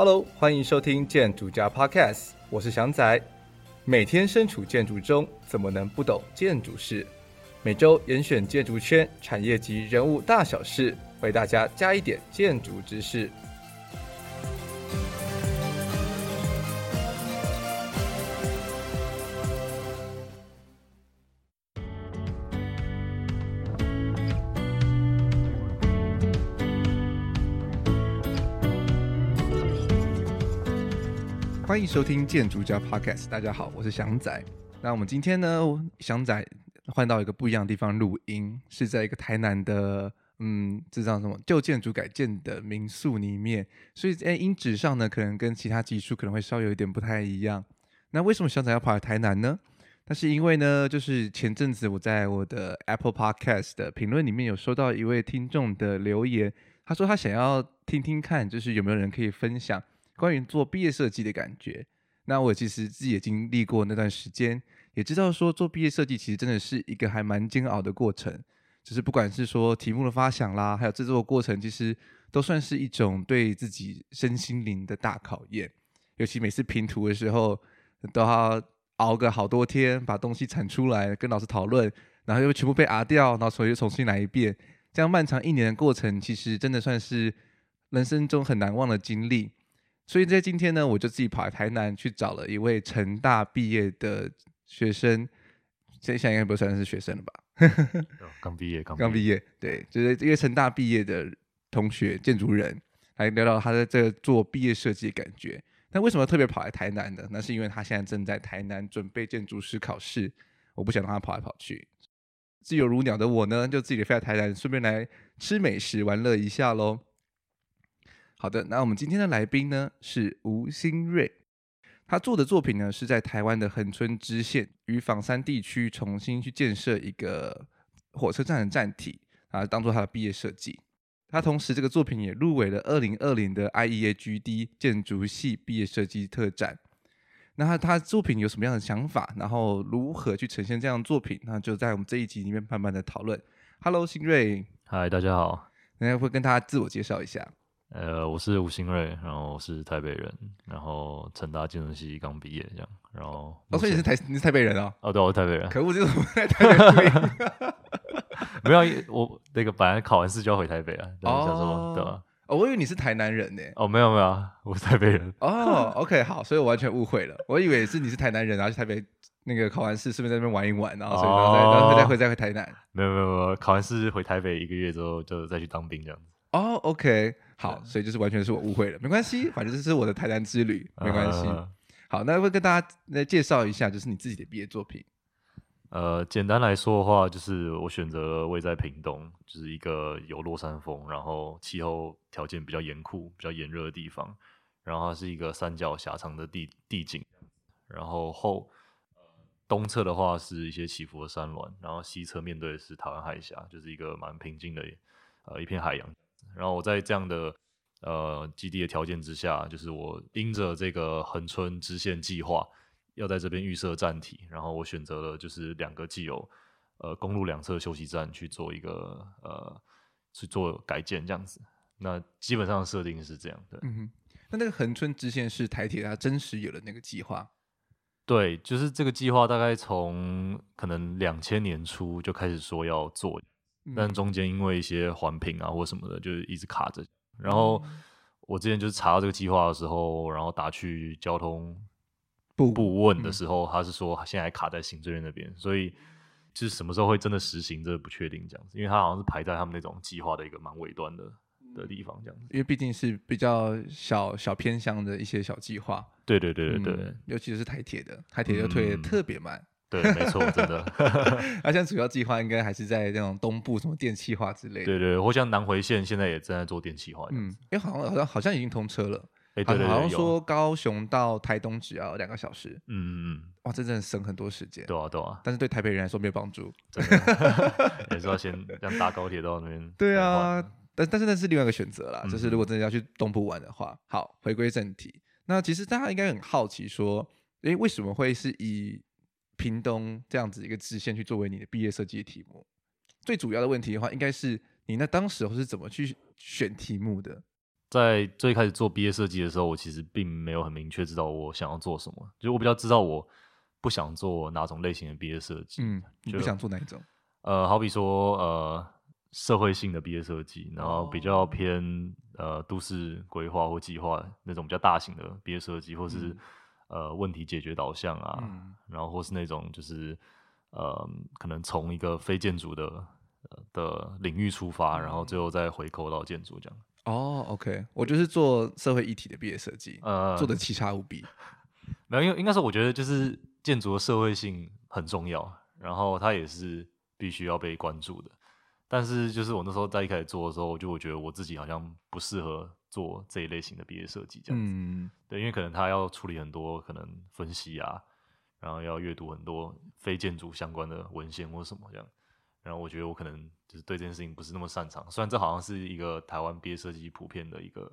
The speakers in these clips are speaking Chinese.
Hello，欢迎收听建筑家 Podcast，我是祥仔。每天身处建筑中，怎么能不懂建筑事？每周严选建筑圈产业及人物大小事，为大家加一点建筑知识。收听建筑家 Podcast，大家好，我是祥仔。那我们今天呢，祥仔换到一个不一样的地方录音，是在一个台南的，嗯，这叫什么旧建筑改建的民宿里面，所以在音质上呢，可能跟其他集数可能会稍微有一点不太一样。那为什么祥仔要跑来台南呢？那是因为呢，就是前阵子我在我的 Apple Podcast 的评论里面有收到一位听众的留言，他说他想要听听看，就是有没有人可以分享。关于做毕业设计的感觉，那我其实自己也经历过那段时间，也知道说做毕业设计其实真的是一个还蛮煎熬的过程。就是不管是说题目的发想啦，还有制作的过程，其实都算是一种对自己身心灵的大考验。尤其每次评图的时候，都要熬个好多天，把东西产出来，跟老师讨论，然后又全部被压掉，然后所以又重新来一遍。这样漫长一年的过程，其实真的算是人生中很难忘的经历。所以在今天呢，我就自己跑来台南去找了一位成大毕业的学生，现在应该不算是学生了吧？刚毕业，刚刚毕业，对，就是一个成大毕业的同学，建筑人，来聊聊他在这做毕业设计的感觉。那为什么特别跑来台南呢？那是因为他现在正在台南准备建筑师考试，我不想让他跑来跑去。自由如鸟的我呢，就自己飞到台南，顺便来吃美食、玩乐一下喽。好的，那我们今天的来宾呢是吴新瑞，他做的作品呢是在台湾的恒春支线与仿山地区重新去建设一个火车站的站体啊，当做他的毕业设计。他同时这个作品也入围了二零二零的 IEA GD 建筑系毕业设计特展。那他他作品有什么样的想法，然后如何去呈现这样的作品？那就在我们这一集里面慢慢的讨论。Hello，新瑞，嗨，大家好，那会跟大家自我介绍一下。呃，我是吴新瑞，然后我是台北人，然后成大建筑系刚毕业这样，然后哦，所以你是台你是台北人哦？哦，对，我是台北人。可恶，这怎么在台北？没有，我那个本来考完试就要回台北啊。哦，想说对吧？哦，我以为你是台南人呢。哦，没有没有，我是台北人。哦，OK，好，所以我完全误会了，我以为是你是台南人，然后去台北那个考完试，顺便在那边玩一玩，然后所以然后再然后再回再回台南。没有没有没有，考完试回台北一个月之后，就再去当兵这样子。哦，OK。好，所以就是完全是我误会了，没关系，反正这是我的台南之旅，没关系。Uh, 好，那会跟大家来介绍一下，就是你自己的毕业作品。呃，简单来说的话，就是我选择了位在屏东，就是一个有落山风，然后气候条件比较严酷、比较炎热的地方。然后它是一个三角狭长的地地景，然后后东侧的话是一些起伏的山峦，然后西侧面对的是台湾海峡，就是一个蛮平静的呃一片海洋。然后我在这样的呃基地的条件之下，就是我因着这个恒春支线计划要在这边预设站体，然后我选择了就是两个既有呃公路两侧休息站去做一个呃去做改建这样子。那基本上设定是这样的。嗯哼。那那个恒春支线是台铁它真实有的那个计划？对，就是这个计划大概从可能两千年初就开始说要做。但中间因为一些环评啊或什么的，就是一直卡着。然后我之前就是查到这个计划的时候，然后打去交通部部问的时候，他是说现在还卡在行政院那边，所以就是什么时候会真的实行，这个不确定这样子。因为他好像是排在他们那种计划的一个蛮尾端的的地方这样子。因为毕竟是比较小小偏向的一些小计划。对对对对对，嗯、尤其是台铁的，台铁就推的特别慢。嗯对，没错，真的。而且主要计划应该还是在那种东部，什么电气化之类的。对对，或像南回线现在也正在做电气化。嗯，因为好像好像好像已经通车了。哎，对对对，好像说高雄到台东只要两个小时。嗯嗯嗯。哇，这真的省很多时间。对啊对啊。但是对台北人来说没有帮助。真的。也是要先像搭高铁到那边。对啊，但但是那是另外一个选择啦。就是如果真的要去东部玩的话，好，回归正题。那其实大家应该很好奇说，哎，为什么会是以屏东这样子一个支线去作为你的毕业设计的题目，最主要的问题的话，应该是你那当时是怎么去选题目的？在最开始做毕业设计的时候，我其实并没有很明确知道我想要做什么，就我比较知道我不想做哪种类型的毕业设计。嗯，你不想做哪一种？呃，好比说呃社会性的毕业设计，然后比较偏、哦、呃都市规划或计划那种比较大型的毕业设计，或是、嗯、呃问题解决导向啊，嗯、然后或是那种就是呃可能从一个非建筑的、呃、的领域出发，然后最后再回扣到建筑这样。哦，OK，我就是做社会议题的毕业设计，呃，做的奇差无比。没有，因为应该是，我觉得就是建筑的社会性很重要，然后它也是必须要被关注的。但是，就是我那时候在一开始做的时候，就我觉得我自己好像不适合做这一类型的毕业设计，这样子。嗯，对，因为可能他要处理很多可能分析啊，然后要阅读很多非建筑相关的文献或什么这样。然后我觉得我可能就是对这件事情不是那么擅长，虽然这好像是一个台湾毕业设计普遍的一个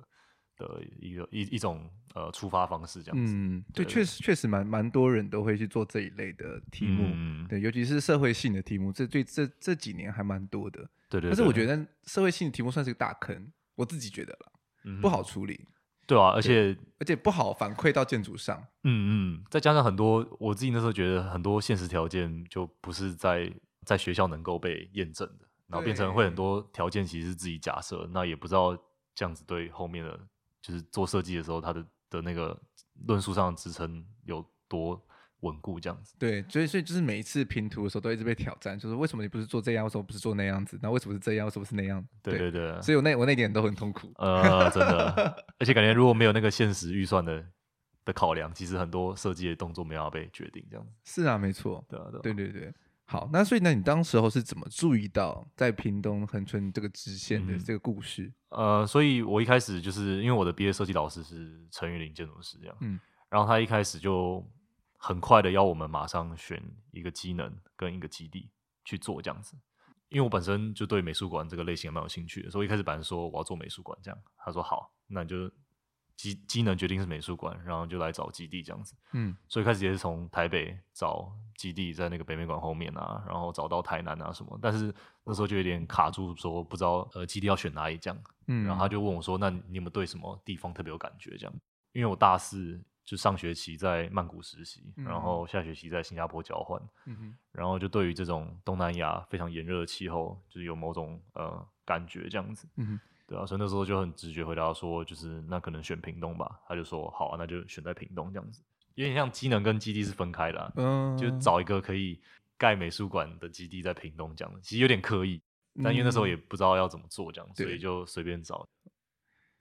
的一个一一种呃出发方式这样子。嗯，对，确实确实蛮蛮多人都会去做这一类的题目，嗯、对，尤其是社会性的题目，这对这这几年还蛮多的。对，对对。但是我觉得社会性的题目算是个大坑，我自己觉得啦，嗯、不好处理。对啊，而且而且不好反馈到建筑上。嗯嗯，再加上很多我自己那时候觉得很多现实条件就不是在。在学校能够被验证的，然后变成会很多条件其实是自己假设，那也不知道这样子对后面的，就是做设计的时候，它的的那个论述上的支撑有多稳固这样子。对，所以所以就是每一次拼图的时候都一直被挑战，就是为什么你不是做这样，为什么不是做那样子？那为什么是这样，为什么是那样？对对对，所以我那我那点都很痛苦。呃，真的，而且感觉如果没有那个现实预算的的考量，其实很多设计的动作没有被决定这样子。是啊，没错。对啊，对，对对对。好，那所以那你当时候是怎么注意到在屏东恒春这个支线的这个故事？嗯、呃，所以我一开始就是因为我的毕业设计老师是陈玉林建筑师这样，嗯，然后他一开始就很快的要我们马上选一个机能跟一个基地去做这样子，因为我本身就对美术馆这个类型蛮有兴趣的，所以一开始本来说我要做美术馆这样，他说好，那你就。机机能决定是美术馆，然后就来找基地这样子。嗯，所以开始也是从台北找基地，在那个北美馆后面啊，然后找到台南啊什么。但是那时候就有点卡住，说不知道呃基地要选哪里这样。嗯，然后他就问我说：“那你有没有对什么地方特别有感觉？”这样，因为我大四就上学期在曼谷实习，嗯、然后下学期在新加坡交换。然后就对于这种东南亚非常炎热的气候，就是有某种呃感觉这样子。嗯哼。对啊，所以那时候就很直觉回答说，就是那可能选屏东吧。他就说好啊，那就选在屏东这样子。有点像机能跟基地是分开的，啊，嗯，就找一个可以盖美术馆的基地在屏东这样子。其实有点刻意，但因为那时候也不知道要怎么做这样，嗯，所以就随便找。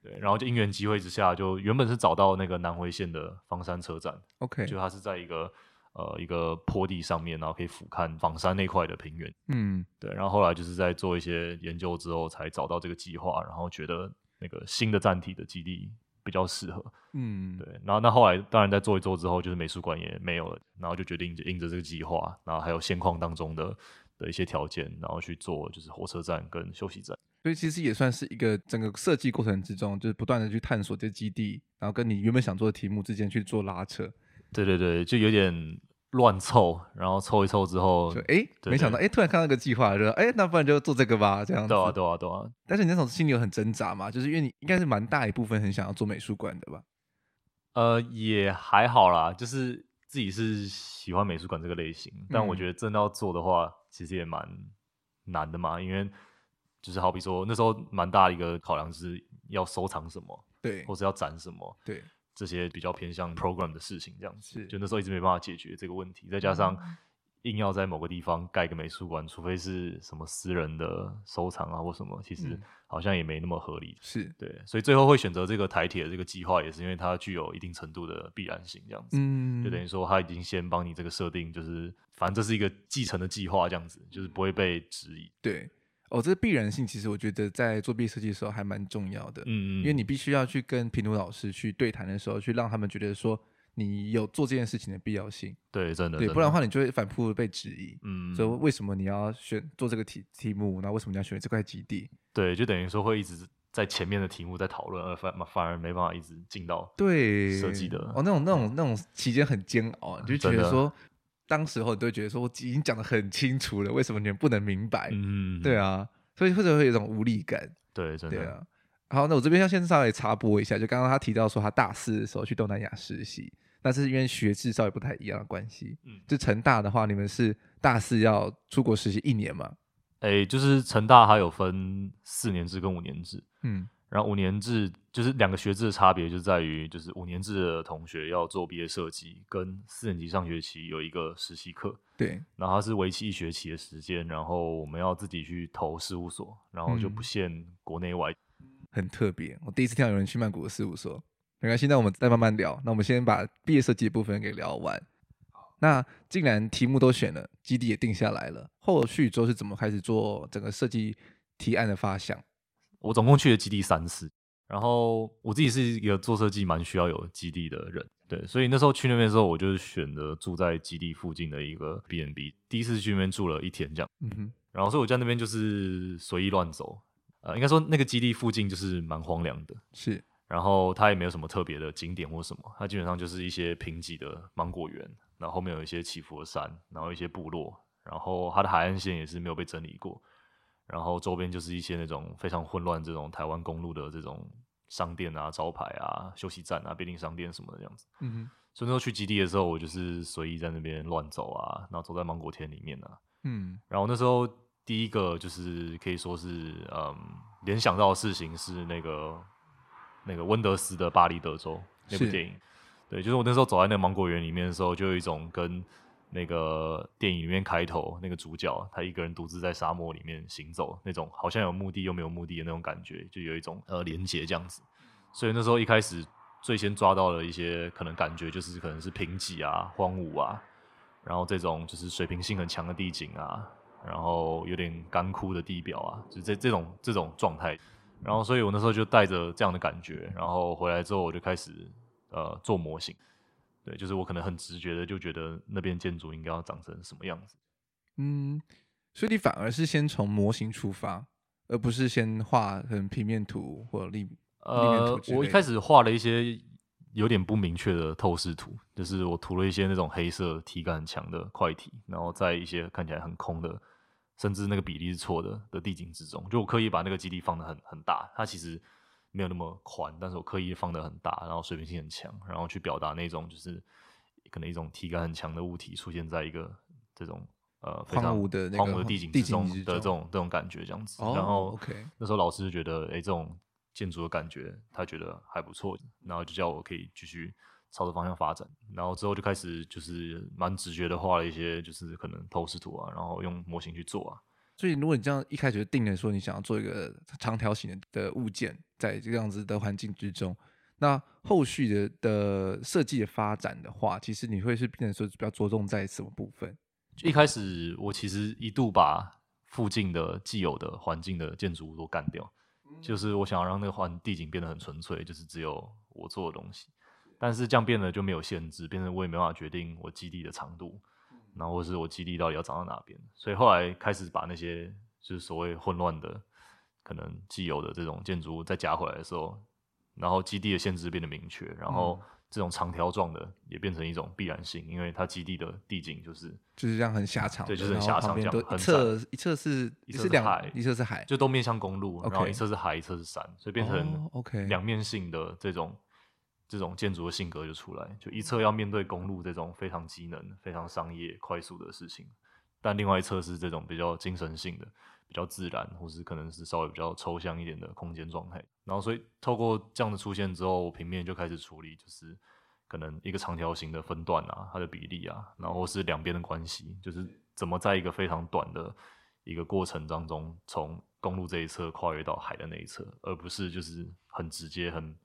对，然后就因缘机会之下，就原本是找到那个南回线的枋山车站。OK，就它是在一个。呃，一个坡地上面，然后可以俯瞰枋山那块的平原。嗯，对。然后后来就是在做一些研究之后，才找到这个计划，然后觉得那个新的站体的基地比较适合。嗯，对。然后那后来当然在做一做之后，就是美术馆也没有了，然后就决定就印着这个计划，然后还有现况当中的的一些条件，然后去做就是火车站跟休息站。所以其实也算是一个整个设计过程之中，就是不断的去探索这基地，然后跟你原本想做的题目之间去做拉扯。对对对，就有点乱凑，然后凑一凑之后，就哎，没想到哎，突然看到一个计划，就说哎，那不然就做这个吧，这样子。对啊，对啊，对啊。但是你那种心里有很挣扎嘛，就是因为你应该是蛮大一部分很想要做美术馆的吧？呃，也还好啦，就是自己是喜欢美术馆这个类型，但我觉得真的要做的话，其实也蛮难的嘛，因为就是好比说那时候蛮大的一个考量是要收藏什么，对，或是要展什么，对。这些比较偏向 program 的事情，这样子，就那时候一直没办法解决这个问题。再加上硬要在某个地方盖个美术馆，除非是什么私人的收藏啊或什么，其实好像也没那么合理。是对，所以最后会选择这个台铁的这个计划，也是因为它具有一定程度的必然性，这样子。嗯，就等于说他已经先帮你这个设定，就是反正这是一个继承的计划，这样子，就是不会被质疑。对。哦，这个必然性其实我觉得在做毕业设计的时候还蛮重要的，嗯嗯，因为你必须要去跟评图老师去对谈的时候，去让他们觉得说你有做这件事情的必要性。对，真的，对，不然的话你就会反复被质疑。嗯，所以为什么你要选做这个题题目？那为什么你要选这块基地？对，就等于说会一直在前面的题目在讨论，而反反而没办法一直进到对设计的。哦，那种那种那种期间很煎熬，你就觉得说。当时候你都会觉得说，我已经讲的很清楚了，为什么你们不能明白？嗯，对啊，所以或者会有一种无力感。对，真的。对啊，好，那我这边要先稍微插播一下，就刚刚他提到说他大四的时候去东南亚实习，那是因为学制稍微不太一样的关系。嗯，就成大的话，你们是大四要出国实习一年嘛？哎、欸，就是成大还有分四年制跟五年制。嗯。然后五年制就是两个学制的差别，就在于就是五年制的同学要做毕业设计，跟四年级上学期有一个实习课。对，然后它是为期一学期的时间，然后我们要自己去投事务所，然后就不限国内外，嗯，很特别。我第一次听到有人去曼谷的事务所，没关系，那我们再慢慢聊。那我们先把毕业设计的部分给聊完。那既然题目都选了，基地也定下来了，后续之后是怎么开始做整个设计提案的发想？我总共去了基地三次，然后我自己是一个做设计蛮需要有基地的人，对，所以那时候去那边的时候，我就选择住在基地附近的一个 B N B 第一次去那边住了一天这样，嗯哼，然后所以我在那边就是随意乱走，呃，应该说那个基地附近就是蛮荒凉的，是，然后它也没有什么特别的景点或什么，它基本上就是一些贫瘠的芒果园，然后后面有一些起伏的山，然后一些部落，然后它的海岸线也是没有被整理过。然后周边就是一些那种非常混乱这种台湾公路的这种商店啊、招牌啊、休息站啊、便利商店什么的这样子。嗯哼。所以那时候去基地的时候，我就是随意在那边乱走啊，然后走在芒果田里面啊。嗯。然后那时候第一个就是可以说是嗯联想到的事情是那个那个温德斯的《巴黎德州》那部电影。对，就是我那时候走在那个芒果园里面的时候，就有一种跟。那个电影里面开头那个主角，他一个人独自在沙漠里面行走，那种好像有目的又没有目的的那种感觉，就有一种呃连结这样子。所以那时候一开始最先抓到了一些可能感觉，就是可能是贫瘠啊、荒芜啊，然后这种就是水平性很强的地景啊，然后有点干枯的地表啊，就这这种这种状态。然后所以我那时候就带着这样的感觉，然后回来之后我就开始呃做模型。对，就是我可能很直觉的就觉得那边建筑应该要长成什么样子。嗯，所以你反而是先从模型出发，而不是先画很平面图或立呃，我一开始画了一些有点不明确的透视图，就是我涂了一些那种黑色体感很强的块体，然后在一些看起来很空的，甚至那个比例是错的的地景之中，就我刻意把那个基地放的很很大，它其实。没有那么宽，但是我刻意放的很大，然后水平性很强，然后去表达那种就是可能一种体感很强的物体出现在一个这种呃非常荒芜的荒芜的地景之中的这种这种感觉这样子。然后、OK、那时候老师就觉得，哎，这种建筑的感觉他觉得还不错，然后就叫我可以继续朝着方向发展。然后之后就开始就是蛮直觉的画了一些就是可能透视图啊，然后用模型去做啊。所以，如果你这样一开始就定了说你想要做一个长条形的物件，在这样子的环境之中，那后续的的设计的发展的话，其实你会是变成说比较着重在什么部分？一开始我其实一度把附近的既有的环境的建筑物都干掉，就是我想要让那个环地景变得很纯粹，就是只有我做的东西。但是这样变得就没有限制，变成我也没办法决定我基地的长度。然后或是我基地到底要长到哪边，所以后来开始把那些就是所谓混乱的、可能既有的这种建筑物再加回来的时候，然后基地的限制变得明确，然后这种长条状的也变成一种必然性，因为它基地的地景就是就是这样很狭长，对，就是很狭长这样，一侧一侧是一侧是海，一侧是海，就都面向公路，然后一侧是海，一侧是山，所以变成 OK 两面性的这种。这种建筑的性格就出来，就一侧要面对公路这种非常机能、非常商业、快速的事情，但另外一侧是这种比较精神性的、比较自然，或是可能是稍微比较抽象一点的空间状态。然后，所以透过这样的出现之后，平面就开始处理，就是可能一个长条形的分段啊，它的比例啊，然后是两边的关系，就是怎么在一个非常短的一个过程当中，从公路这一侧跨越到海的那一侧，而不是就是很直接很。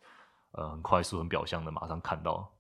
呃，很快速、很表象的，马上看到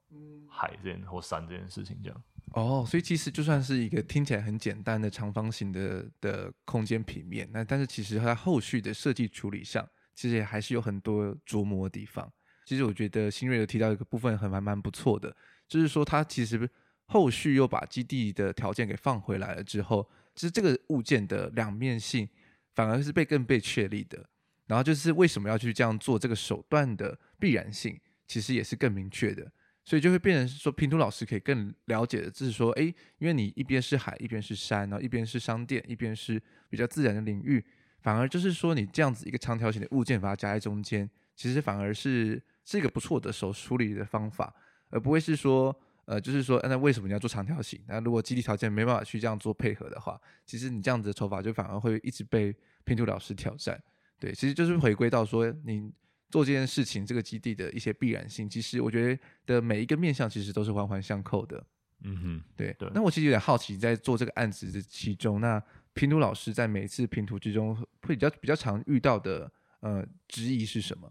海这件或山这件事情，这样。哦，所以其实就算是一个听起来很简单的长方形的的空间平面，那但是其实它在后续的设计处理上，其实也还是有很多琢磨的地方。其实我觉得新锐有提到一个部分，还蛮蛮不错的，就是说它其实后续又把基地的条件给放回来了之后，其实这个物件的两面性反而是被更被确立的。然后就是为什么要去这样做，这个手段的必然性其实也是更明确的，所以就会变成说，拼图老师可以更了解的，就是说，哎，因为你一边是海，一边是山，然后一边是商店，一边是比较自然的领域，反而就是说你这样子一个长条形的物件把它夹在中间，其实反而是是一个不错的手处理的方法，而不会是说。呃，就是说，那为什么你要做长条形？那如果基地条件没办法去这样做配合的话，其实你这样子的手法就反而会一直被拼图老师挑战。对，其实就是回归到说，你做这件事情，这个基地的一些必然性，其实我觉得的每一个面向其实都是环环相扣的。嗯哼，对对。那我其实有点好奇，在做这个案子的其中，那拼图老师在每次拼图之中会比较比较常遇到的呃质疑是什么？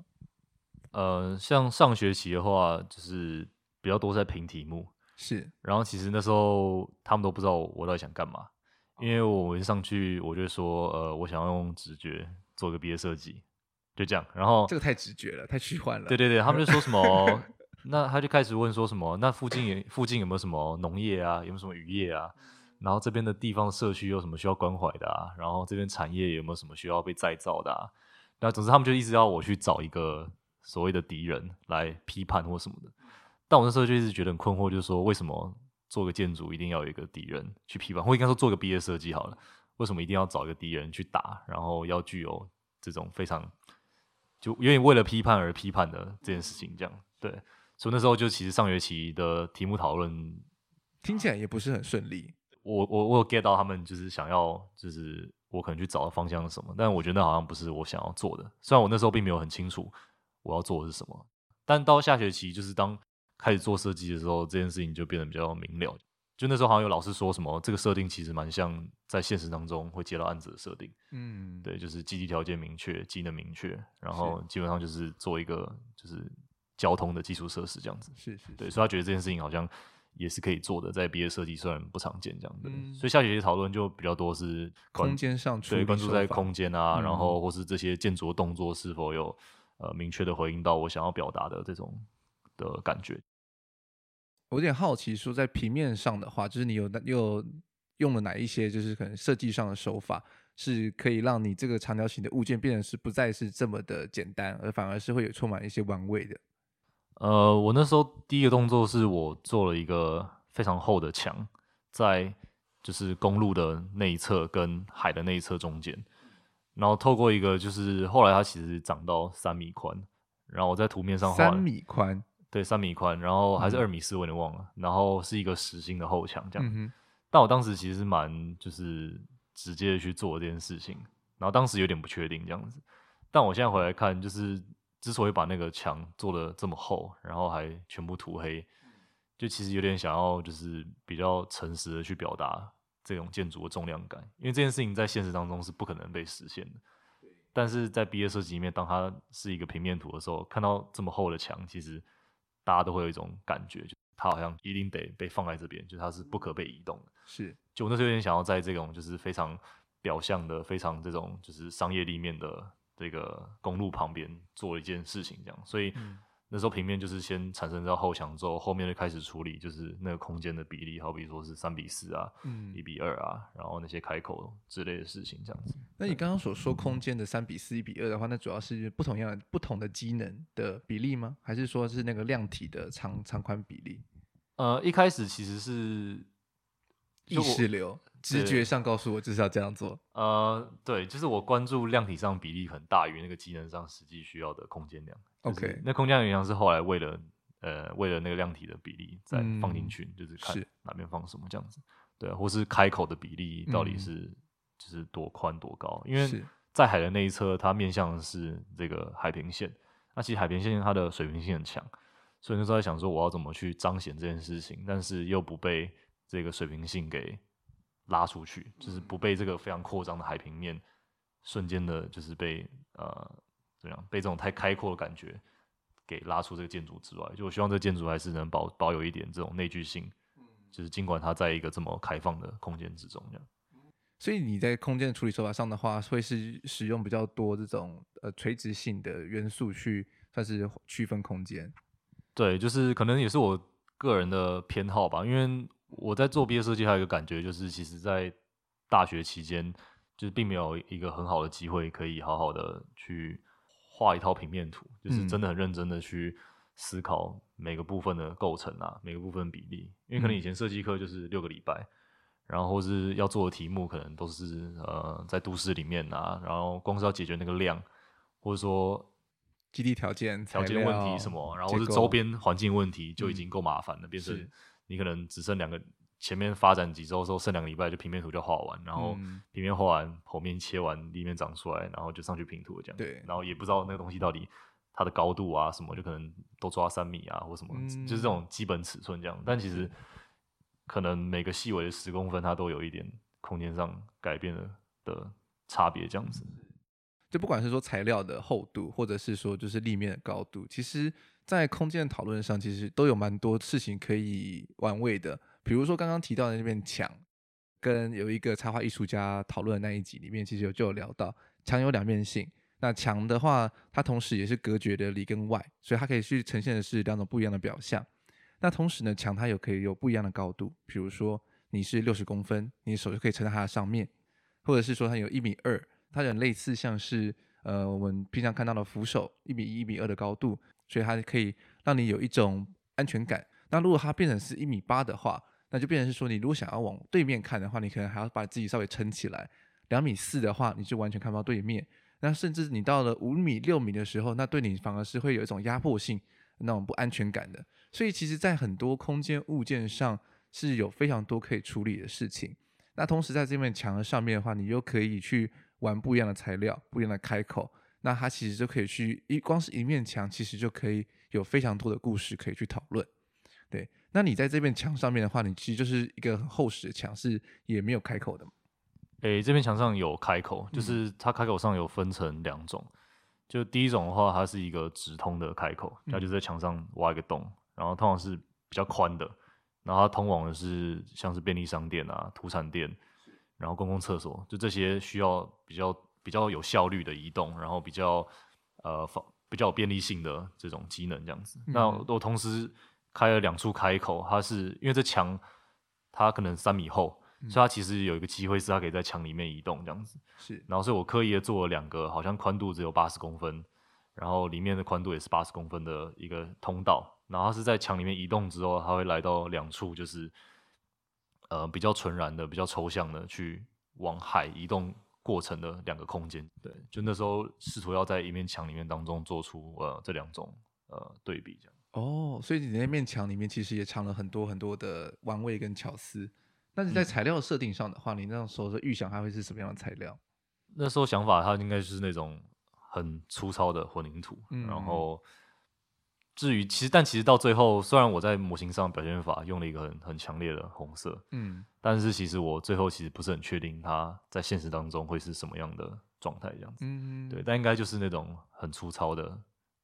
呃，像上学期的话，就是。比较多在评题目，是。然后其实那时候他们都不知道我到底想干嘛，因为我一上去我就说，呃，我想要用直觉做个毕业设计，就这样。然后这个太直觉了，太虚幻了。对对对，他们就说什么，那他就开始问说什么，那附近有附近有没有什么农业啊，有没有什么渔业啊？然后这边的地方社区有什么需要关怀的啊？然后这边产业有没有什么需要被再造的啊？那总之他们就一直要我去找一个所谓的敌人来批判或什么的。但我那时候就一直觉得很困惑，就是说，为什么做个建筑一定要有一个敌人去批判，或应该说做个毕业设计好了，为什么一定要找一个敌人去打，然后要具有这种非常就因为为了批判而批判的这件事情，这样对，所以那时候就其实上学期的题目讨论听起来也不是很顺利。我我我有 get 到他们就是想要就是我可能去找的方向是什么，但我觉得那好像不是我想要做的。虽然我那时候并没有很清楚我要做的是什么，但到下学期就是当。开始做设计的时候，这件事情就变得比较明了。就那时候好像有老师说什么，这个设定其实蛮像在现实当中会接到案子的设定。嗯，对，就是基地条件明确，技能明确，然后基本上就是做一个就是交通的基础设施这样子。是是，是，对，所以他觉得这件事情好像也是可以做的，在毕业设计虽然不常见这样子。嗯，所以下学期讨论就比较多是空间上，对，关注在空间啊，嗯，然后或是这些建筑的动作是否有呃明确的回应到我想要表达的这种的感觉。我有点好奇，说在平面上的话，就是你有你有用了哪一些，就是可能设计上的手法，是可以让你这个长条形的物件变成是不再是这么的简单，而反而是会有充满一些玩味的。呃，我那时候第一个动作是我做了一个非常厚的墙，在就是公路的那一侧跟海的那一侧中间，然后透过一个就是后来它其实长到三米宽，然后我在图面上画三米宽。对，三米宽，然后还是二米四，我有点忘了。嗯、然后是一个实心的后墙，这样、嗯。但我当时其实蛮就是直接去做这件事情，然后当时有点不确定这样子。但我现在回来看，就是之所以把那个墙做的这么厚，然后还全部涂黑，就其实有点想要就是比较诚实的去表达这种建筑的重量感，因为这件事情在现实当中是不可能被实现的。但是在毕业设计里面，当它是一个平面图的时候，看到这么厚的墙，其实。大家都会有一种感觉，就它好像一定得被放在这边，就它是不可被移动的。是，就我那时候有点想要在这种就是非常表象的、非常这种就是商业立面的这个公路旁边做一件事情，这样，所以。嗯那时候平面就是先产生到后墙之后，后面就开始处理，就是那个空间的比例，好比说是三比四啊，嗯，一比二啊，然后那些开口之类的事情这样子。那你刚刚所说空间的三比四、一比二的话，那主要是不同样的不同的机能的比例吗？还是说是那个量体的长长宽比例？呃，一开始其实是意识流。直觉上告诉我就是要这样做。呃，对，就是我关注量体上比例很大于那个机能上实际需要的空间量。OK，那空间量是后来为了呃为了那个量体的比例再放进去，嗯，就是看哪边放什么这样子。对，或是开口的比例到底是，嗯，就是多宽多高？因为在海的那一侧，它面向的是这个海平线。那其实海平线它的水平性很强，所以那时候在想说我要怎么去彰显这件事情，但是又不被这个水平性给。拉出去，就是不被这个非常扩张的海平面瞬间的，就是被呃怎样被这种太开阔的感觉给拉出这个建筑之外。就我希望这个建筑还是能保保有一点这种内聚性，就是尽管它在一个这么开放的空间之中这样。所以你在空间的处理手法上的话，会是使用比较多这种呃垂直性的元素去算是区分空间。对，就是可能也是我个人的偏好吧，因为。我在做毕业设计，还有一个感觉就是，其实，在大学期间，就是并没有一个很好的机会可以好好的去画一套平面图，就是真的很认真的去思考每个部分的构成啊，每个部分比例。因为可能以前设计课就是六个礼拜，然后或是要做的题目可能都是呃在都市里面啊，然后光是要解决那个量，或者说基地条件、条件问题什么，然后是周边环境问题就已经够麻烦了，嗯、变成你可能只剩两个。前面发展几周之后，剩两个礼拜就平面图就画完，然后平面画完，剖面切完，立面长出来，然后就上去平图这样。对，然后也不知道那个东西到底它的高度啊什么，就可能都抓三米啊或什么，嗯、就是这种基本尺寸这样。但其实可能每个细微的十公分，它都有一点空间上改变的的差别这样子。就不管是说材料的厚度，或者是说就是立面的高度，其实在空间的讨论上，其实都有蛮多事情可以玩味的。比如说刚刚提到的那面墙，跟有一个插画艺术家讨论的那一集里面，其实有就有聊到墙有两面性。那墙的话，它同时也是隔绝的里跟外，所以它可以去呈现的是两种不一样的表象。那同时呢，墙它有可以有不一样的高度，比如说你是六十公分，你手就可以撑在它的上面，或者是说它有一米二，它有类似像是呃我们平常看到的扶手一米一、一米二的高度，所以它可以让你有一种安全感。那如果它变成是一米八的话，那就变成是说，你如果想要往对面看的话，你可能还要把自己稍微撑起来。两米四的话，你就完全看不到对面。那甚至你到了五米、六米的时候，那对你反而是会有一种压迫性、那种不安全感的。所以，其实，在很多空间物件上是有非常多可以处理的事情。那同时，在这面墙的上面的话，你又可以去玩不一样的材料、不一样的开口。那它其实就可以去一光是一面墙，其实就可以有非常多的故事可以去讨论。对。那你在这面墙上面的话，你其实就是一个很厚实的墙，是也没有开口的。诶、欸，这边墙上有开口，就是它开口上有分成两种。嗯、就第一种的话，它是一个直通的开口，它就在墙上挖一个洞，然后通常是比较宽的，然后它通往的是像是便利商店啊、土产店，然后公共厕所，就这些需要比较比较有效率的移动，然后比较呃方比较有便利性的这种机能这样子。嗯、那我同时。开了两处开口，它是因为这墙它可能三米厚，嗯、所以它其实有一个机会是它可以在墙里面移动这样子。是，然后所以我刻意的做了两个，好像宽度只有八十公分，然后里面的宽度也是八十公分的一个通道，然后它是在墙里面移动之后，它会来到两处，就是呃比较纯然的、比较抽象的去往海移动过程的两个空间。对，就那时候试图要在一面墙里面当中做出呃这两种呃对比这样。哦，所以你那面墙里面其实也藏了很多很多的玩味跟巧思。但是在材料设定上的话，嗯、你那时候的预想它会是什么样的材料？那时候想法它应该就是那种很粗糙的混凝土。嗯、然后至于其实，但其实到最后，虽然我在模型上表现法用了一个很很强烈的红色，嗯，但是其实我最后其实不是很确定它在现实当中会是什么样的状态这样子。嗯，对，但应该就是那种很粗糙的。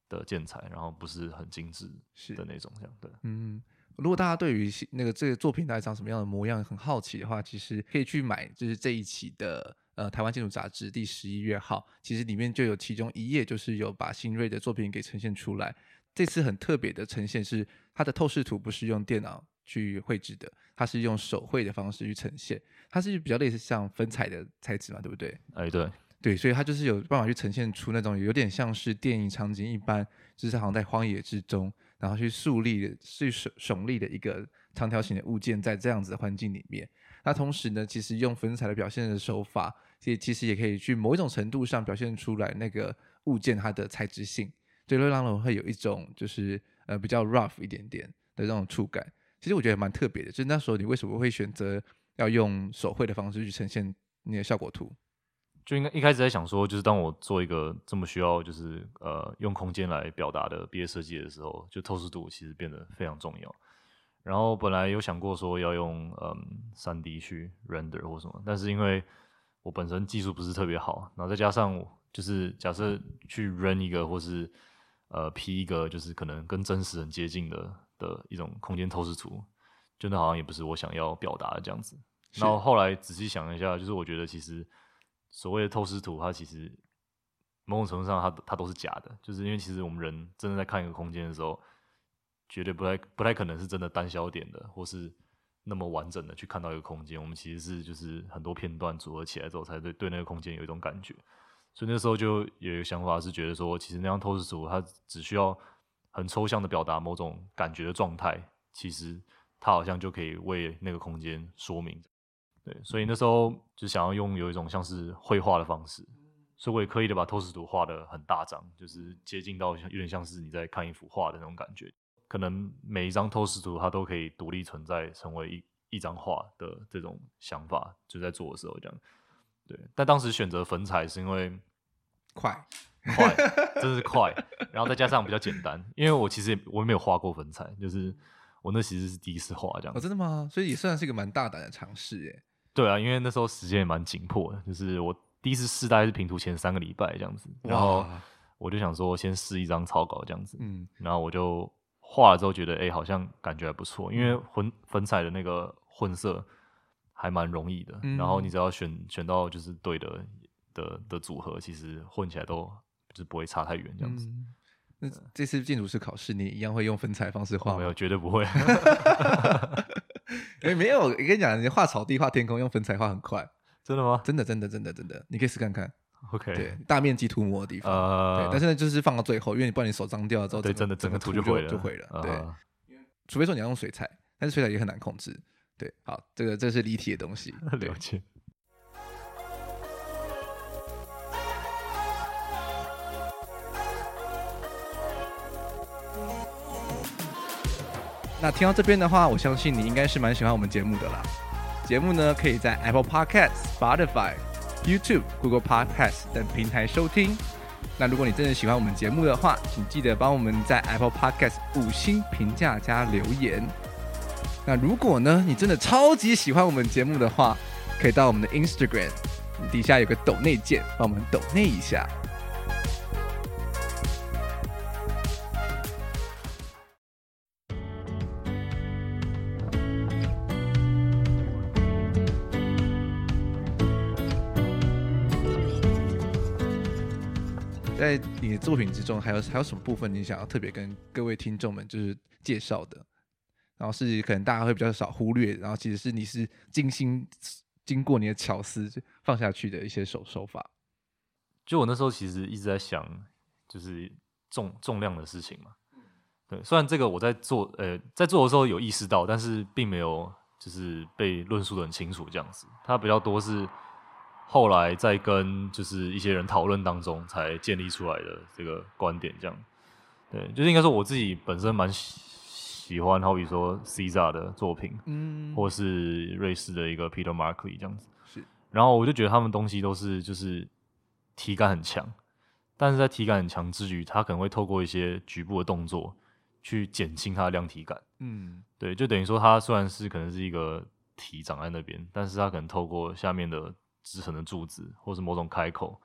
的建材，然后不是很精致的那种，这样对。嗯，如果大家对于那个这个作品大概长什么样的模样很好奇的话，其实可以去买，就是这一期的呃台湾建筑杂志第十一月号，其实里面就有其中一页，就是有把新锐的作品给呈现出来。这次很特别的呈现是，它的透视图不是用电脑去绘制的，它是用手绘的方式去呈现，它是比较类似像粉彩的材质嘛，对不对？哎，对。对，所以它就是有办法去呈现出那种有点像是电影场景一般，就是好像在荒野之中，然后去树立的、去耸耸立的一个长条形的物件，在这样子的环境里面。那同时呢，其实用粉彩的表现的手法，其实其实也可以去某一种程度上表现出来那个物件它的材质性，所以会让人会有一种就是呃比较 rough 一点点的这种触感。其实我觉得蛮特别的，就是那时候你为什么会选择要用手绘的方式去呈现你的效果图？就应该一开始在想说，就是当我做一个这么需要就是呃用空间来表达的毕业设计的时候，就透视度其实变得非常重要。然后本来有想过说要用嗯三 D 去 render 或什么，但是因为我本身技术不是特别好，然后再加上就是假设去 run 一个或是呃 P 一个就是可能跟真实很接近的的一种空间透视图，就那好像也不是我想要表达的这样子。然后后来仔细想一下，就是我觉得其实。所谓的透视图，它其实某种程度上它，它它都是假的，就是因为其实我们人真的在看一个空间的时候，绝对不太不太可能是真的单焦点的，或是那么完整的去看到一个空间。我们其实是就是很多片段组合起来之后，才对对那个空间有一种感觉。所以那时候就有一个想法，是觉得说，其实那张透视图它只需要很抽象的表达某种感觉的状态，其实它好像就可以为那个空间说明。对，所以那时候就想要用有一种像是绘画的方式，所以我也刻意的把透视图画得很大张，就是接近到有点像是你在看一幅画的那种感觉。可能每一张透视图它都可以独立存在，成为一一张画的这种想法，就在做的时候这样。对，但当时选择粉彩是因为快，快，真的是快，然后再加上比较简单，因为我其实也我也没有画过粉彩，就是我那其实是第一次画这样。哦，真的吗？所以也算是一个蛮大胆的尝试耶。对啊，因为那时候时间也蛮紧迫的，就是我第一次试大概是平图前三个礼拜这样子，然后我就想说先试一张草稿这样子，嗯，然后我就画了之后觉得哎、欸、好像感觉还不错，因为混粉彩的那个混色还蛮容易的，嗯、然后你只要选选到就是对的的的组合，其实混起来都就是不会差太远这样子。嗯、那这次建筑师考试你一样会用分彩方式画吗？没有，绝对不会。哎、欸，没有，我跟你讲，你画草地、画天空用粉彩画很快，真的吗？真的，真的，真的，真的，你可以试看看。OK，对，大面积涂抹的地方，呃、对，但是呢，就是放到最后，因为你不然你手脏掉了之后，对，真的整个图就毁了，就毁了。对，呃、除非说你要用水彩，但是水彩也很难控制。对，好，这个这是离题的东西，了解。那听到这边的话，我相信你应该是蛮喜欢我们节目的啦。节目呢，可以在 Apple Podcast、Spotify、YouTube、Google Podcast 等平台收听。那如果你真的喜欢我们节目的话，请记得帮我们在 Apple Podcast 五星评价加留言。那如果呢，你真的超级喜欢我们节目的话，可以到我们的 Instagram 底下有个抖内键，帮我们抖内一下。在你的作品之中，还有还有什么部分你想要特别跟各位听众们就是介绍的？然后是可能大家会比较少忽略，然后其实是你是精心经过你的巧思放下去的一些手手法。就我那时候其实一直在想，就是重重量的事情嘛。对，虽然这个我在做，呃，在做的时候有意识到，但是并没有就是被论述得很清楚这样子。它比较多是。后来在跟就是一些人讨论当中，才建立出来的这个观点，这样，对，就是应该说我自己本身蛮喜喜欢，好比说 Cesar 的作品，嗯，或是瑞士的一个 Peter Markley 这样子，是，然后我就觉得他们东西都是就是体感很强，但是在体感很强之余，他可能会透过一些局部的动作去减轻它的量体感，嗯，对，就等于说它虽然是可能是一个体长在那边，但是它可能透过下面的。支撑的柱子，或是某种开口，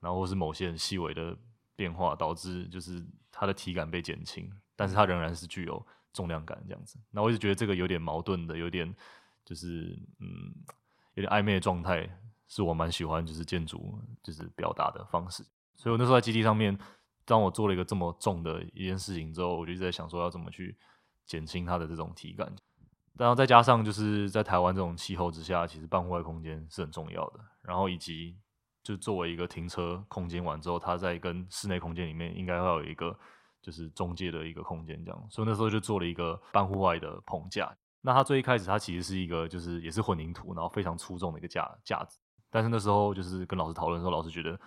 然后或是某些很细微的变化，导致就是它的体感被减轻，但是它仍然是具有重量感这样子。那我一直觉得这个有点矛盾的，有点就是嗯，有点暧昧的状态，是我蛮喜欢就是建筑就是表达的方式。所以我那时候在基地上面，当我做了一个这么重的一件事情之后，我就一直在想说要怎么去减轻它的这种体感。然后再加上就是在台湾这种气候之下，其实半户外空间是很重要的。然后以及就作为一个停车空间完之后，它在跟室内空间里面应该会有一个就是中介的一个空间这样。所以那时候就做了一个半户外的棚架。那它最一开始它其实是一个就是也是混凝土，然后非常粗重的一个架架子。但是那时候就是跟老师讨论的时候，老师觉得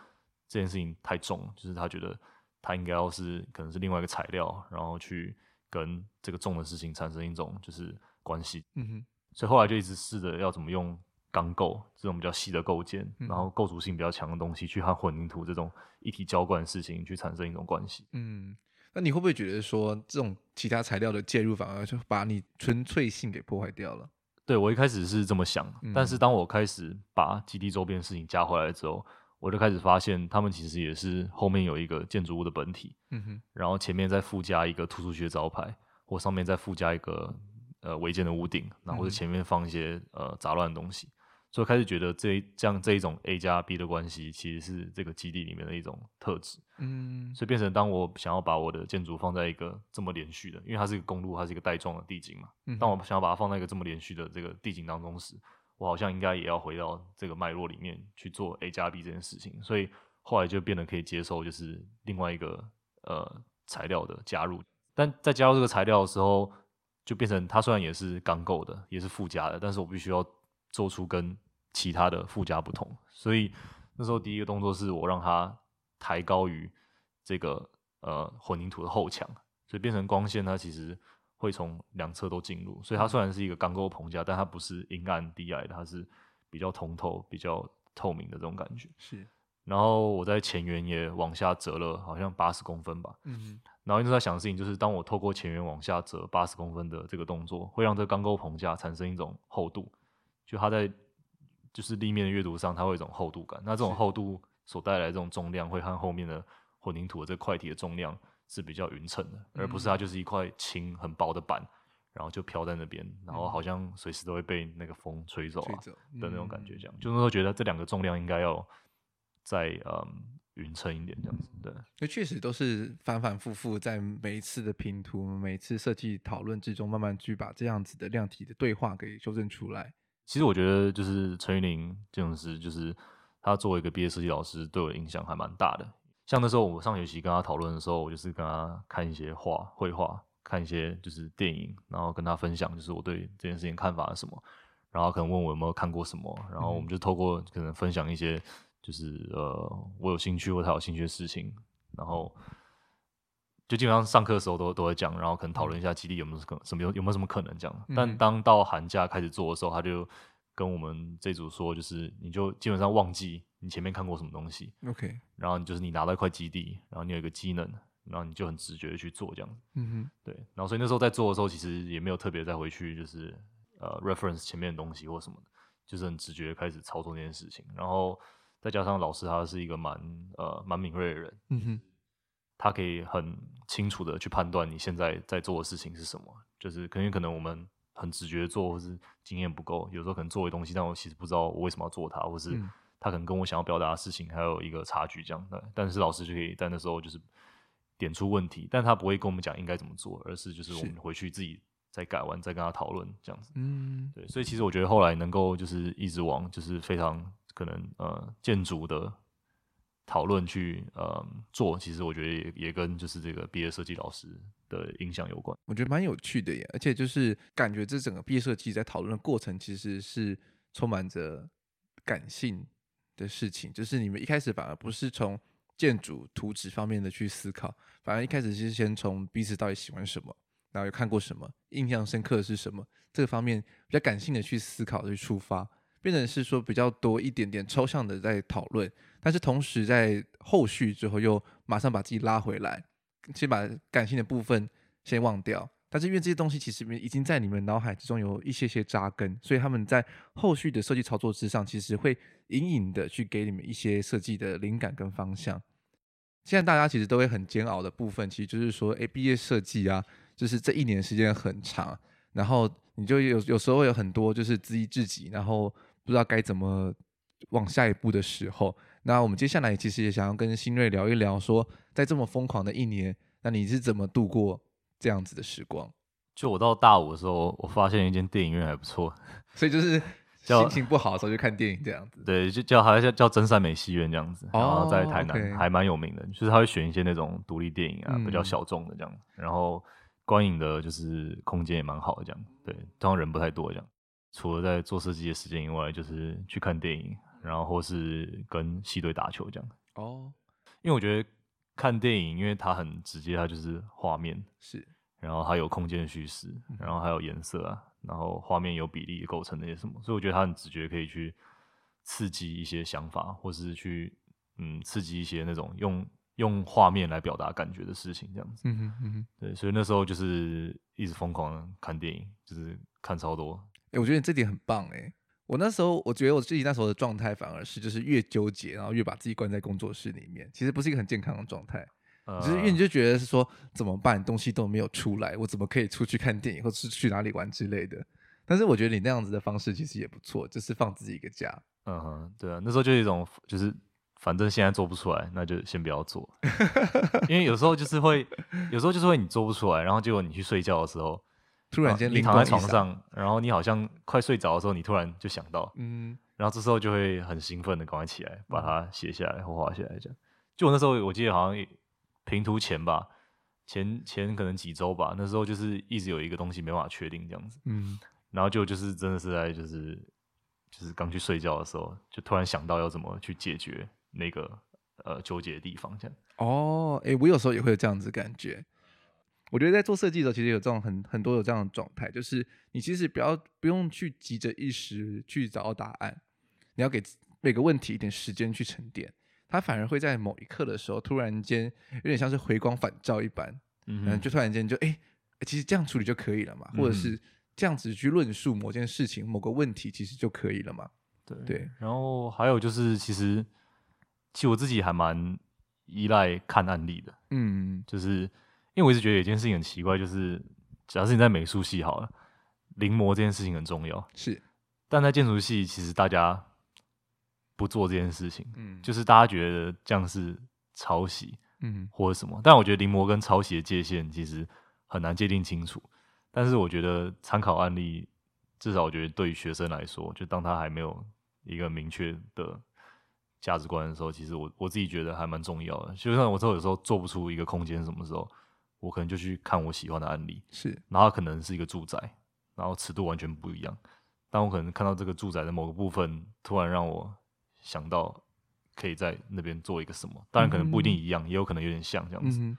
这件事情太重，就是他觉得他应该要是可能是另外一个材料，然后去跟这个重的事情产生一种就是。关系，嗯哼，所以后来就一直试着要怎么用钢构这种比较细的构件，嗯、然后构筑性比较强的东西，去和混凝土这种一体浇灌的事情去产生一种关系。嗯，那你会不会觉得说这种其他材料的介入反而就把你纯粹性给破坏掉了？对，我一开始是这么想，嗯、但是当我开始把基地周边的事情加回来之后，我就开始发现他们其实也是后面有一个建筑物的本体，嗯哼，然后前面再附加一个突出去的招牌，或上面再附加一个。呃，违建的屋顶，然后或者前面放一些、嗯、呃杂乱的东西，所以开始觉得这这样这一种 A 加 B 的关系，其实是这个基地里面的一种特质。嗯，所以变成当我想要把我的建筑放在一个这么连续的，因为它是一个公路，它是一个带状的地景嘛。嗯，当我想要把它放在一个这么连续的这个地景当中时，我好像应该也要回到这个脉络里面去做 A 加 B 这件事情。所以后来就变得可以接受，就是另外一个呃材料的加入。但在加入这个材料的时候，就变成它虽然也是钢构的，也是附加的，但是我必须要做出跟其他的附加不同。所以那时候第一个动作是我让它抬高于这个呃混凝土的后墙，所以变成光线它其实会从两侧都进入。所以它虽然是一个钢构棚架，但它不是阴暗低矮的，它是比较通透、比较透明的这种感觉。是。然后我在前缘也往下折了，好像八十公分吧。嗯。然后一直在想的事情就是，当我透过前缘往下折八十公分的这个动作，会让这个钢构棚架产生一种厚度，就它在就是立面的阅读上，它会有一种厚度感。那这种厚度所带来的这种重量，会和后面的混凝土的这块体的重量是比较匀称的，而不是它就是一块轻很薄的板，然后就飘在那边，然后好像随时都会被那个风吹走啊的那种感觉。这样，就是说觉得这两个重量应该要在嗯。匀称一点这样子，对，那确实都是反反复复在每一次的拼图、每一次设计讨论之中，慢慢去把这样子的量体的对话给修正出来。其实我觉得，就是陈玉玲这种师，就是他作为一个毕业设计老师，对我的影响还蛮大的。像那时候我上学期跟他讨论的时候，我就是跟他看一些画、绘画，看一些就是电影，然后跟他分享，就是我对这件事情看法是什么，然后可能问我有没有看过什么，然后我们就透过可能分享一些。就是呃，我有兴趣或他有兴趣的事情，然后就基本上上课的时候都都会讲，然后可能讨论一下基地有没有可什么有有没有什么可能这样。嗯、但当到寒假开始做的时候，他就跟我们这组说，就是你就基本上忘记你前面看过什么东西，OK，然后就是你拿到一块基地，然后你有一个机能，然后你就很直觉的去做这样。嗯哼，对。然后所以那时候在做的时候，其实也没有特别再回去就是呃 reference 前面的东西或什么的，就是很直觉开始操作这件事情，然后。再加上老师他是一个蛮呃蛮敏锐的人，嗯哼，他可以很清楚的去判断你现在在做的事情是什么，就是可能可能我们很直觉做，或是经验不够，有时候可能做一东西，但我其实不知道我为什么要做它，或是他可能跟我想要表达的事情还有一个差距这样的，但是老师就可以在那时候就是点出问题，但他不会跟我们讲应该怎么做，而是就是我们回去自己再改完再跟他讨论这样子，嗯，对，所以其实我觉得后来能够就是一直往就是非常。可能呃建筑的讨论去呃做，其实我觉得也也跟就是这个毕业设计老师的影响有关。我觉得蛮有趣的耶，而且就是感觉这整个毕业设计在讨论的过程，其实是充满着感性的事情。就是你们一开始反而不是从建筑图纸方面的去思考，反而一开始是先从彼此到底喜欢什么，然后有看过什么，印象深刻的是什么，这个方面比较感性的去思考去出发。变成是说比较多一点点抽象的在讨论，但是同时在后续之后又马上把自己拉回来，先把感性的部分先忘掉。但是因为这些东西其实已经在你们脑海之中有一些些扎根，所以他们在后续的设计操作之上，其实会隐隐的去给你们一些设计的灵感跟方向。现在大家其实都会很煎熬的部分，其实就是说，诶，毕业设计啊，就是这一年时间很长，然后你就有有时候有很多就是质疑自己，然后。不知道该怎么往下一步的时候，那我们接下来其实也想要跟新锐聊一聊，说在这么疯狂的一年，那你是怎么度过这样子的时光？就我到大五的时候，我发现一间电影院还不错，所以就是 心情不好的时候就看电影这样子。对，就叫好像叫叫真善美戏院这样子，然后在台南还蛮有名的，就是他会选一些那种独立电影啊，比较小众的这样，然后观影的就是空间也蛮好的这样，对，通常人不太多这样。除了在做设计的时间以外，就是去看电影，然后或是跟系队打球这样。哦，因为我觉得看电影，因为它很直接，它就是画面是，然后还有空间叙事，然后还有颜色啊，然后画面有比例构成那些什么，所以我觉得它很直觉，可以去刺激一些想法，或是去嗯刺激一些那种用用画面来表达感觉的事情，这样子。嗯哼嗯哼，对，所以那时候就是一直疯狂看电影，就是看超多。哎、欸，我觉得你这点很棒哎、欸！我那时候，我觉得我自己那时候的状态反而是就是越纠结，然后越把自己关在工作室里面，其实不是一个很健康的状态。呃、就是因为你就觉得是说怎么办，东西都没有出来，我怎么可以出去看电影，或者是去哪里玩之类的？但是我觉得你那样子的方式其实也不错，就是放自己一个假。嗯哼，对啊，那时候就一种就是反正现在做不出来，那就先不要做。因为有时候就是会，有时候就是会你做不出来，然后结果你去睡觉的时候。突然间，你躺在床上，然后你好像快睡着的时候，你突然就想到，嗯，然后这时候就会很兴奋的赶快起来，把它写下来或画下来，这样。就我那时候，我记得好像平图前吧，前前可能几周吧，那时候就是一直有一个东西没办法确定这样子，嗯，然后就就是真的是在就是就是刚去睡觉的时候，就突然想到要怎么去解决那个呃纠结的地方，这样。哦，哎，我有时候也会有这样子感觉。我觉得在做设计的时候，其实有这种很很多有这样的状态，就是你其实不要不用去急着一时去找到答案，你要给每个问题一点时间去沉淀，它反而会在某一刻的时候，突然间有点像是回光返照一般，嗯，就突然间就哎，其实这样处理就可以了嘛，或者是这样子去论述某件事情、某个问题，其实就可以了嘛。对对。然后还有就是，其实其实我自己还蛮依赖看案例的，嗯，就是。因为我一直觉得有一件事情很奇怪，就是假设你在美术系好了，临摹这件事情很重要，是，但在建筑系其实大家不做这件事情，嗯，就是大家觉得这样是抄袭，嗯，或者什么，但我觉得临摹跟抄袭的界限其实很难界定清楚，但是我觉得参考案例，至少我觉得对于学生来说，就当他还没有一个明确的价值观的时候，其实我我自己觉得还蛮重要的，就算我之后有时候做不出一个空间什么时候。我可能就去看我喜欢的案例，是，然后可能是一个住宅，然后尺度完全不一样，但我可能看到这个住宅的某个部分，突然让我想到可以在那边做一个什么，当然可能不一定一样，嗯、也有可能有点像这样子，嗯，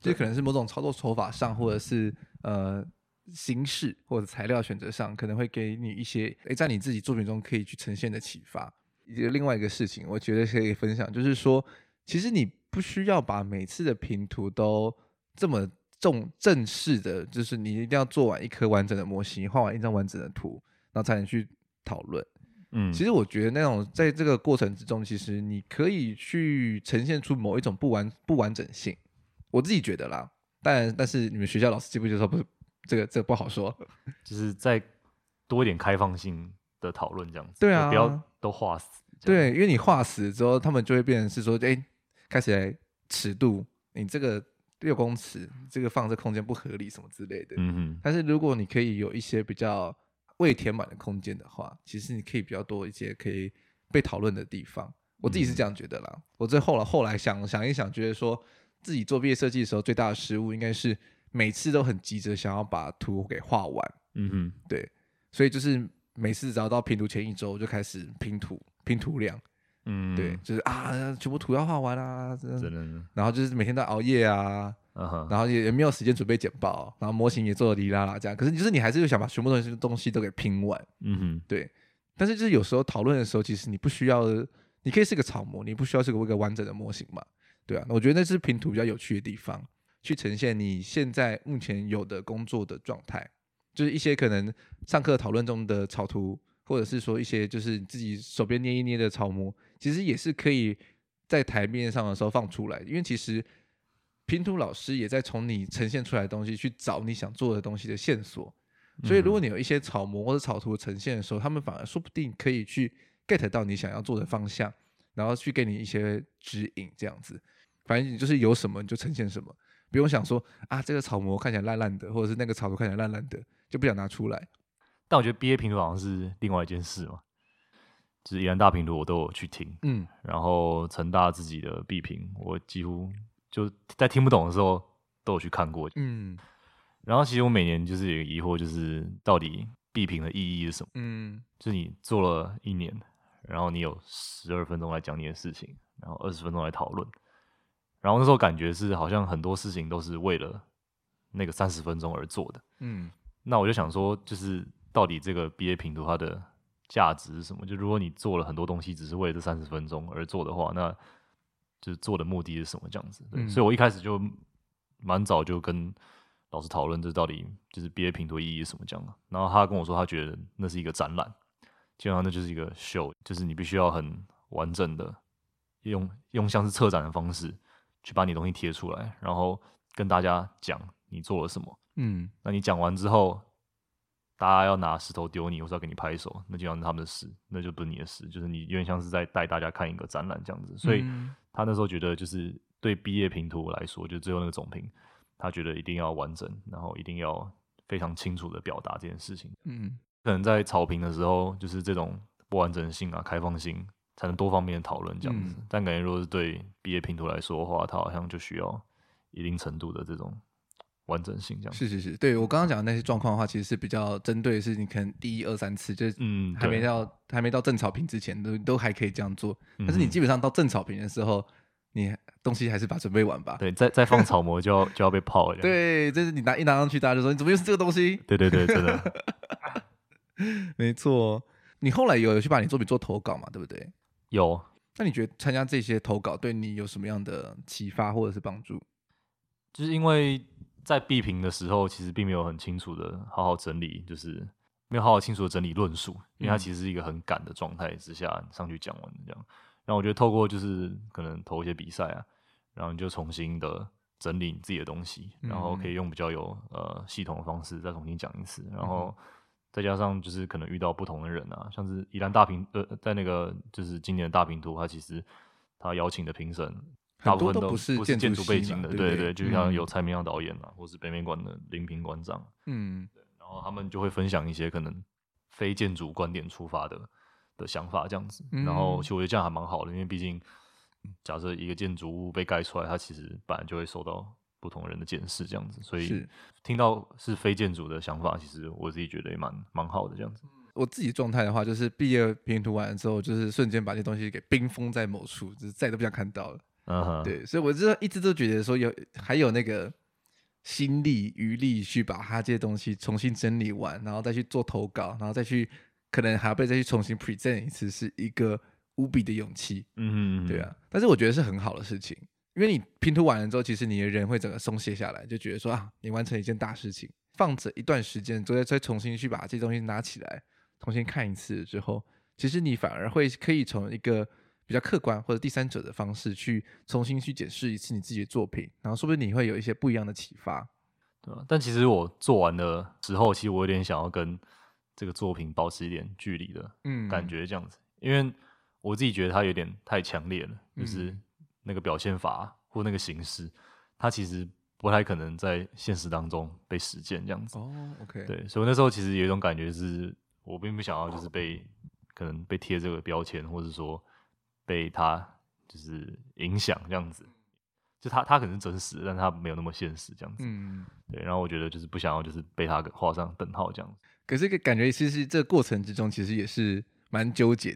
这可能是某种操作手法上，或者是呃形式或者材料选择上，可能会给你一些诶，在你自己作品中可以去呈现的启发。另外一个事情，我觉得可以分享，就是说，其实你不需要把每次的平图都这么重正式的，就是你一定要做完一颗完整的模型，画完一张完整的图，然后才能去讨论。嗯，其实我觉得那种在这个过程之中，其实你可以去呈现出某一种不完不完整性。我自己觉得啦，但但是你们学校老师基本就说不是这个这个不好说，就是再多一点开放性的讨论这样子。对啊，不要都画死。对，因为你画死之后，他们就会变成是说，哎，开始来尺度，你这个。六公尺，这个放这空间不合理，什么之类的。嗯哼。但是如果你可以有一些比较未填满的空间的话，其实你可以比较多一些可以被讨论的地方。我自己是这样觉得啦。嗯、我最后来后来想想一想，觉得说自己做毕业设计的时候最大的失误，应该是每次都很急着想要把图给画完。嗯哼。对。所以就是每次只要到拼图前一周就开始拼图，拼图量。嗯，对，就是啊，全部图要画完啊，真的，然后就是每天都熬夜啊，uh. 然后也也没有时间准备简报，然后模型也做的哩啦啦这样。可是就是你还是想把全部东西东西都给拼完，嗯哼，对。但是就是有时候讨论的时候，其实你不需要，你可以是个草模，你不需要是个一个完整的模型嘛，对啊。我觉得那是拼图比较有趣的地方，去呈现你现在目前有的工作的状态，就是一些可能上课讨论中的草图。或者是说一些就是自己手边捏一捏的草模，其实也是可以在台面上的时候放出来，因为其实拼图老师也在从你呈现出来的东西去找你想做的东西的线索，所以如果你有一些草模或者草图呈现的时候，他们反而说不定可以去 get 到你想要做的方向，然后去给你一些指引，这样子，反正你就是有什么你就呈现什么，不用想说啊这个草模看起来烂烂的，或者是那个草图看起来烂烂的，就不想拿出来。但我觉得毕业评图好像是另外一件事嘛，就是宜兰大评图我都有去听，嗯，然后成大自己的必评，我几乎就在听不懂的时候都有去看过，嗯，然后其实我每年就是有一个疑惑，就是到底必评的意义是什么？嗯，就是你做了一年，然后你有十二分钟来讲你的事情，然后二十分钟来讨论，然后那时候感觉是好像很多事情都是为了那个三十分钟而做的，嗯，那我就想说就是。到底这个毕业评图它的价值是什么？就如果你做了很多东西，只是为了这三十分钟而做的话，那就是做的目的是什么？这样子，对。嗯、所以我一开始就蛮早就跟老师讨论，这到底就是毕业评图意义是什么？这样。然后他跟我说，他觉得那是一个展览，基本上那就是一个秀，就是你必须要很完整的用用像是策展的方式去把你东西贴出来，然后跟大家讲你做了什么。嗯，那你讲完之后。大家要拿石头丢你，或是要给你拍手，那就像是他们的事，那就不是你的事。就是你有点像是在带大家看一个展览这样子。所以他那时候觉得，就是对毕业评图来说，就最后那个总评，他觉得一定要完整，然后一定要非常清楚的表达这件事情。嗯，可能在草评的时候，就是这种不完整性啊、开放性，才能多方面讨论这样子。嗯、但感觉如果是对毕业评图来说的话，它好像就需要一定程度的这种完整性这样。是是是，对我刚刚讲的那些状况的话，其实是比较针对，是你可能第一二三次就是嗯还没到、嗯、还没到正草坪之前都都还可以这样做，但是你基本上到正草坪的时候。你东西还是把准备完吧。对，再再放草模就要就要被泡了。对，就是你拿一拿上去，大家就说你怎么又是这个东西？对对对，真的，没错。你后来有有去把你作品做投稿嘛？对不对？有。那你觉得参加这些投稿对你有什么样的启发或者是帮助？就是因为在闭屏的时候，其实并没有很清楚的好好整理，就是没有好好清楚的整理论述，因为它其实是一个很赶的状态之下上去讲完这样。然后我觉得透过就是可能投一些比赛啊，然后你就重新的整理你自己的东西，然后可以用比较有呃系统的方式再重新讲一次，然后再加上就是可能遇到不同的人啊，像是宜兰大评呃在那个就是今年的大评图，他其实他邀请的评审大部分都不是建筑背景的，对对对，就像有蔡明亮导演啊，或是北美馆的林平馆长，嗯，对，然后他们就会分享一些可能非建筑观点出发的。的想法这样子，然后其实我觉得这样还蛮好的，因为毕竟假设一个建筑物被盖出来，它其实本来就会受到不同人的检视这样子，所以听到是非建筑的想法，其实我自己觉得也蛮蛮好的这样子。我自己状态的话，就是毕业评图完了之后，就是瞬间把这东西给冰封在某处，就是再也都不想看到了。嗯哼，对，所以我就一直都觉得说有还有那个心力余力去把它这些东西重新整理完，然后再去做投稿，然后再去。可能还要被再去重新 present 一次，是一个无比的勇气。嗯嗯，对啊。但是我觉得是很好的事情，因为你拼图完了之后，其实你的人会整个松懈下来，就觉得说啊，你完成一件大事情。放着一段时间，之后再重新去把这些东西拿起来，重新看一次之后，其实你反而会可以从一个比较客观或者第三者的方式去重新去检视一次你自己的作品，然后说不定你会有一些不一样的启发，对吧？但其实我做完的时候，其实我有点想要跟。这个作品保持一点距离的感觉，这样子，嗯，因为我自己觉得它有点太强烈了，就是那个表现法或那个形式，它其实不太可能在现实当中被实践这样子。哦，OK，对，所以那时候其实有一种感觉是，我并不想要就是被可能被贴这个标签，或者说被他就是影响这样子。就他他可能是真实，但他没有那么现实这样子。嗯，对，然后我觉得就是不想要就是被他画上等号这样子。可是感觉其实这个过程之中，其实也是蛮纠结。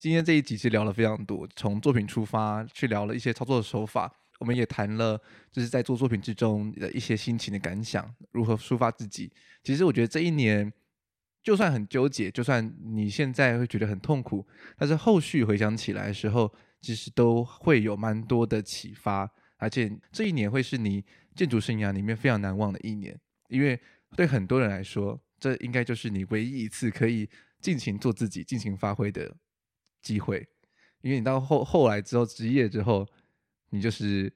今天这一集其实聊了非常多，从作品出发去聊了一些操作的手法，我们也谈了就是在做作品之中的一些心情的感想，如何抒发自己。其实我觉得这一年，就算很纠结，就算你现在会觉得很痛苦，但是后续回想起来的时候，其实都会有蛮多的启发，而且这一年会是你建筑生涯里面非常难忘的一年，因为对很多人来说。这应该就是你唯一一次可以尽情做自己、尽情发挥的机会，因为你到后后来之后职业之后，你就是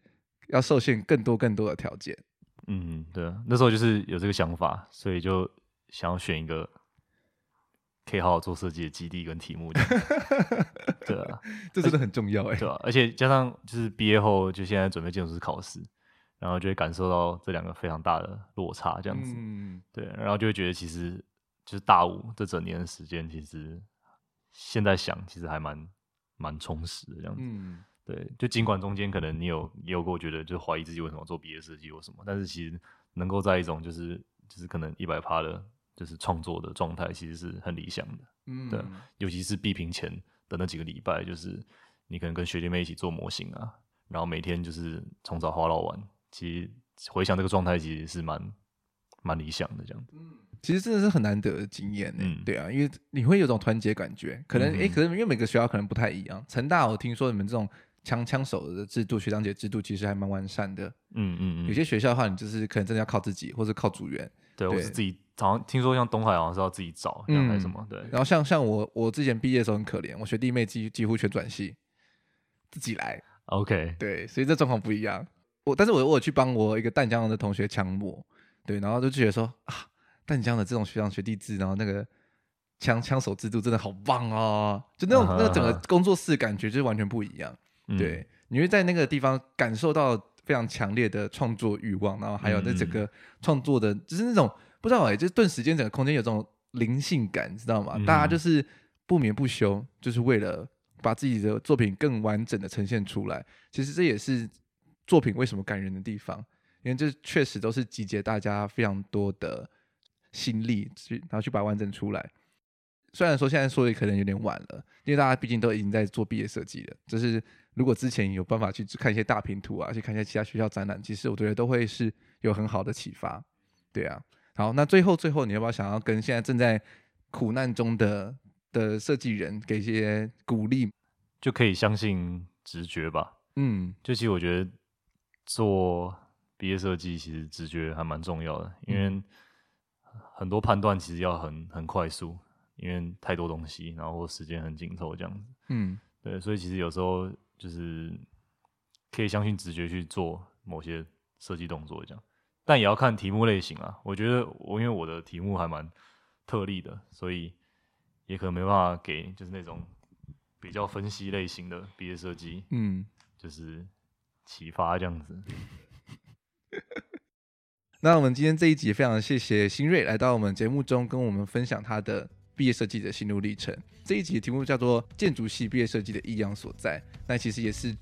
要受限更多更多的条件。嗯，对，那时候就是有这个想法，所以就想要选一个可以好好做设计的基地跟题目。对啊，这真的很重要哎。对啊，而且加上就是毕业后就现在准备建筑师考试。然后就会感受到这两个非常大的落差，这样子，嗯、对，然后就会觉得其实就是大五这整年的时间，其实现在想其实还蛮蛮充实的，这样子，嗯、对，就尽管中间可能你有也有过觉得就怀疑自己为什么做毕业设计或什么，但是其实能够在一种就是就是可能一百趴的，就是创作的状态，其实是很理想的，嗯，对，尤其是闭屏前的那几个礼拜，就是你可能跟学弟妹一起做模型啊，然后每天就是从早画到晚。其实回想这个状态，其实是蛮蛮理想的这样子。嗯，其实真的是很难得的经验呢。嗯，对啊，因为你会有种团结感觉。可能哎、嗯嗯欸，可能因为每个学校可能不太一样。成大我听说你们这种枪枪手的制度、学长姐制度其实还蛮完善的。嗯嗯嗯。有些学校的话，你就是可能真的要靠自己，或者靠组员。对，我是自己。好像听说像东海好像是要自己找，嗯，还是什么？对。然后像像我，我之前毕业的时候很可怜，我学弟妹几几乎全转系，自己来。OK。对，所以这状况不一样。我但是我我有去帮我一个淡江的同学枪模，对，然后就觉得说啊，淡江的这种学长学弟制，然后那个枪枪手制度真的好棒哦，就那种、uh huh. 那个整个工作室感觉就是完全不一样，嗯、对，你会在那个地方感受到非常强烈的创作欲望，然后还有那整个创作的，就是那种不知道哎、欸，就是顿时间整个空间有这种灵性感，你知道吗？嗯、大家就是不眠不休，就是为了把自己的作品更完整的呈现出来。其实这也是。作品为什么感人的地方？因为这确实都是集结大家非常多的心力去，然后去把它完整出来。虽然说现在说的可能有点晚了，因为大家毕竟都已经在做毕业设计了。就是如果之前有办法去看一些大平图啊，去看一些其他学校展览，其实我觉得都会是有很好的启发。对啊，好，那最后最后，你要不要想要跟现在正在苦难中的的设计人给一些鼓励？就可以相信直觉吧。嗯，就其实我觉得做毕业设计，其实直觉还蛮重要的，因为很多判断其实要很很快速。因为太多东西，然后时间很紧凑，这样子。嗯，对，所以其实有时候就是可以相信直觉去做某些设计动作，这样。但也要看题目类型啊。我觉得我因为我的题目还蛮特例的，所以也可能没办法给就是那种比较分析类型的毕业设计，嗯，就是启发这样子。那我们今天这一集非常谢谢新锐来到我们节目中，跟我们分享他的。毕业设计的心路历程，这一集的题目叫做《建筑系毕业设计的异样所在》。那其实也是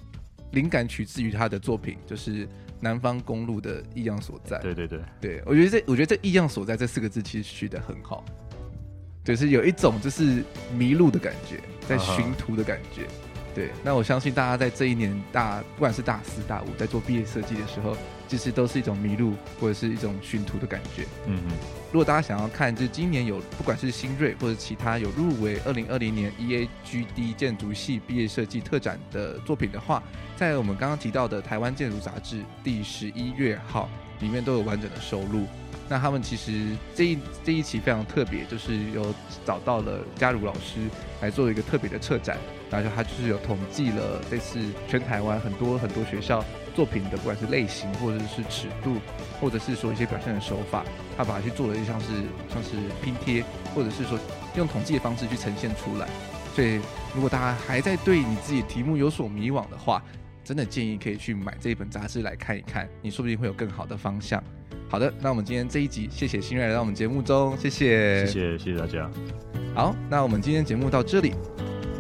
灵感取自于他的作品，就是南方公路的异样所在。对对对，对我觉得这我觉得这异样所在这四个字其实取得很好，就是有一种就是迷路的感觉，在寻途的感觉。Uh-huh. 对，那我相信大家在这一年大，不管是大四大五，在做毕业设计的时候，其实都是一种迷路或者是一种寻途的感觉。嗯嗯。如果大家想要看，就是今年有不管是新锐或者其他有入围二零二零年 EAGD 建筑系毕业设计特展的作品的话，在我们刚刚提到的台湾建筑杂志第十一月号里面都有完整的收录。那他们其实这一这一期非常特别，就是有找到了嘉如老师来做一个特别的策展，然后他就是有统计了这次全台湾很多很多学校作品的，不管是类型或者是尺度，或者是说一些表现的手法，他把它去做了一像是像是拼贴，或者是说用统计的方式去呈现出来。所以如果大家还在对你自己的题目有所迷惘的话，真的建议可以去买这一本杂志来看一看，你说不定会有更好的方向。好的，那我们今天这一集，谢谢新瑞来到我们节目中，谢谢，谢谢，谢谢大家。好，那我们今天节目到这里，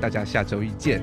大家下周一见。